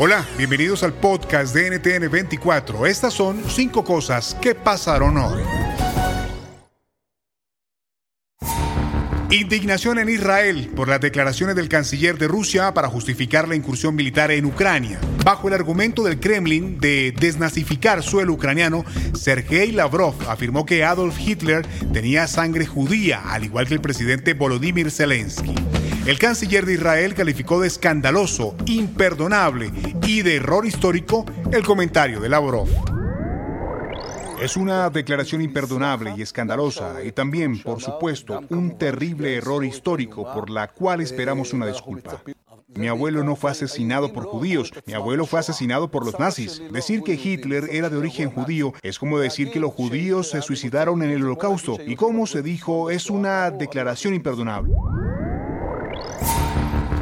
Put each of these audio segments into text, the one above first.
Hola, bienvenidos al podcast de NTN 24. Estas son cinco cosas que pasaron hoy. Indignación en Israel por las declaraciones del canciller de Rusia para justificar la incursión militar en Ucrania. Bajo el argumento del Kremlin de desnazificar suelo ucraniano, Sergei Lavrov afirmó que Adolf Hitler tenía sangre judía, al igual que el presidente Volodymyr Zelensky. El canciller de Israel calificó de escandaloso, imperdonable y de error histórico el comentario de Lavrov. Es una declaración imperdonable y escandalosa y también, por supuesto, un terrible error histórico por la cual esperamos una disculpa. Mi abuelo no fue asesinado por judíos, mi abuelo fue asesinado por los nazis. Decir que Hitler era de origen judío es como decir que los judíos se suicidaron en el holocausto y como se dijo es una declaración imperdonable.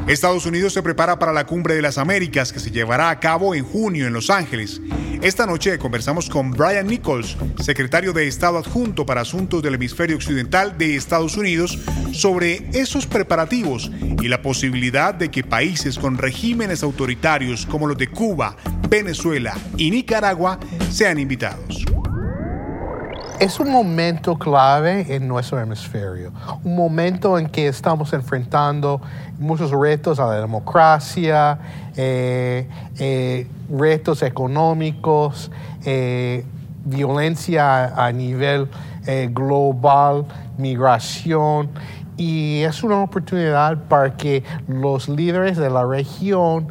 Estados Unidos se prepara para la Cumbre de las Américas que se llevará a cabo en junio en Los Ángeles. Esta noche conversamos con Brian Nichols, secretario de Estado adjunto para Asuntos del Hemisferio Occidental de Estados Unidos, sobre esos preparativos y la posibilidad de que países con regímenes autoritarios como los de Cuba, Venezuela y Nicaragua sean invitados. Es un momento clave en nuestro hemisferio, un momento en que estamos enfrentando muchos retos a la democracia, eh, eh, retos económicos, eh, violencia a nivel global, migración, y es una oportunidad para que los líderes de la región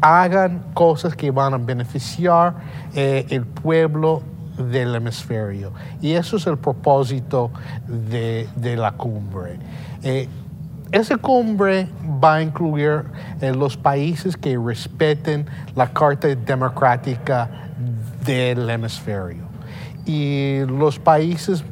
hagan cosas que van a beneficiar el pueblo del hemisferio. Y eso es el propósito de, la cumbre. Eh, esa cumbre va a incluir eh, los países que respeten la Carta Democrática del hemisferio. Y los países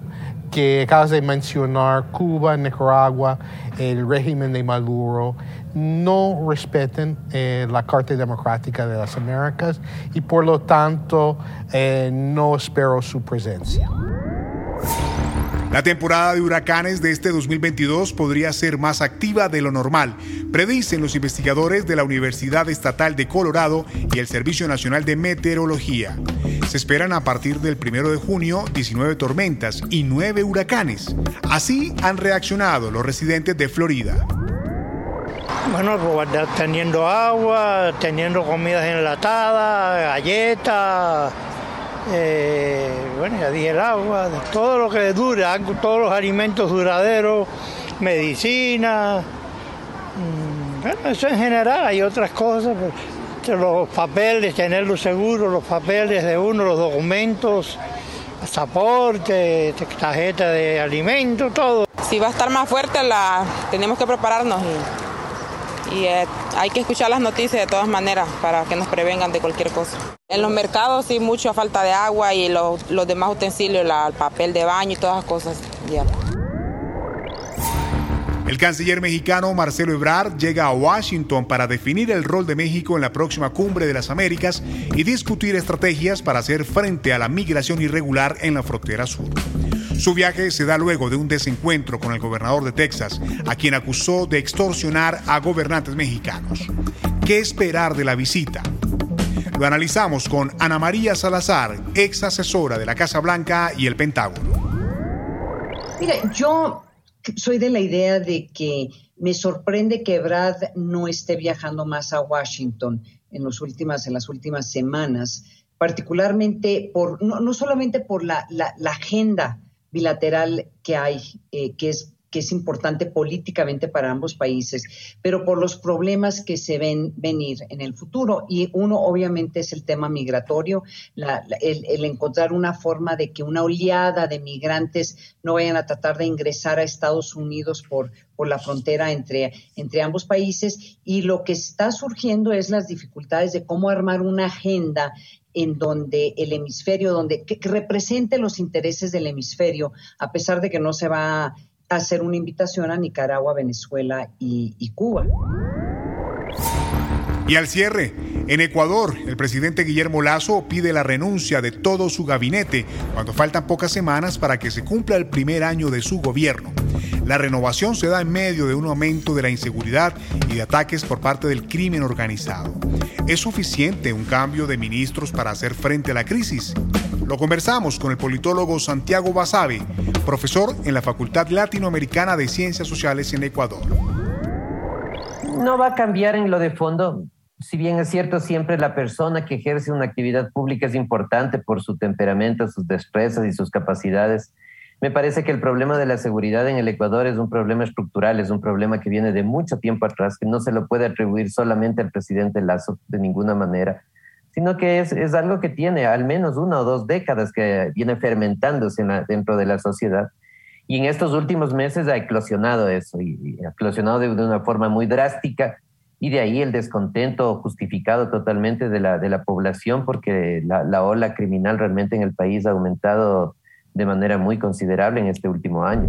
que acabas de mencionar, Cuba, Nicaragua, el régimen de Maduro, no respeten eh, la Carta Democrática de las Américas y por lo tanto eh, no espero su presencia. La temporada de huracanes de este 2022 podría ser más activa de lo normal, predicen los investigadores de la Universidad Estatal de Colorado y el Servicio Nacional de Meteorología. Se esperan a partir del 1 de junio 19 tormentas y 9 huracanes. Así han reaccionado los residentes de Florida. Bueno, teniendo agua, teniendo comidas enlatadas, galletas, eh, bueno, ya dije el agua, todo lo que dura, todos los alimentos duraderos, medicina, mm, bueno, eso en general, hay otras cosas, pues, los papeles, tenerlos seguros, los papeles de uno, los documentos, pasaporte, tarjeta de alimentos, todo. Si va a estar más fuerte, la, tenemos que prepararnos y eh, hay que escuchar las noticias de todas maneras para que nos prevengan de cualquier cosa. En los mercados sí, mucha falta de agua y los, demás utensilios, el papel de baño y todas las cosas. El canciller mexicano Marcelo Ebrard llega a Washington para definir el rol de México en la próxima cumbre de las Américas y discutir estrategias para hacer frente a la migración irregular en la frontera sur. Su viaje se da luego de un desencuentro con el gobernador de Texas, a quien acusó de extorsionar a gobernantes mexicanos. ¿Qué esperar de la visita? Lo analizamos con Ana María Salazar, ex asesora de la Casa Blanca y el Pentágono. Mira, yo soy de la idea de que Me sorprende que Brad no esté viajando más a Washington en, los últimas, en las últimas semanas, particularmente por, no, solamente por la, agenda bilateral que hay, eh, que es que es importante políticamente para ambos países, pero por los problemas que se ven venir en el futuro. Y uno obviamente es el tema migratorio, el, encontrar una forma de que una oleada de migrantes no vayan a tratar de ingresar a Estados Unidos por, por la frontera entre, entre ambos países. Y lo que está surgiendo es las dificultades de cómo armar una agenda en donde el hemisferio, donde que, represente los intereses del hemisferio, a pesar de que no se va hacer una invitación a Nicaragua, Venezuela y, Cuba. Y al cierre, en Ecuador, el presidente Guillermo Lazo pide la renuncia de todo su gabinete cuando faltan pocas semanas para que se cumpla el primer año de su gobierno. La renovación se da en medio de un aumento de la inseguridad y de ataques por parte del crimen organizado. ¿Es suficiente un cambio de ministros para hacer frente a la crisis? Lo conversamos con el politólogo Santiago Basabe, profesor en la Facultad Latinoamericana de Ciencias Sociales en Ecuador. No va a cambiar en lo de fondo. Si bien es cierto, siempre la persona que ejerce una actividad pública es importante por su temperamento, sus destrezas y sus capacidades. Me parece que el problema de la seguridad en el Ecuador es un problema estructural, es un problema que viene de mucho tiempo atrás, que no se lo puede atribuir solamente al presidente Lazo de ninguna manera sino que es, es, algo que tiene al menos una o dos décadas que viene fermentándose dentro de la sociedad. Y en estos últimos meses ha eclosionado eso, y, ha eclosionado de, una forma muy drástica, y de ahí el descontento justificado totalmente de la, de la población, porque la, la ola criminal realmente en el país ha aumentado de manera muy considerable en este último año.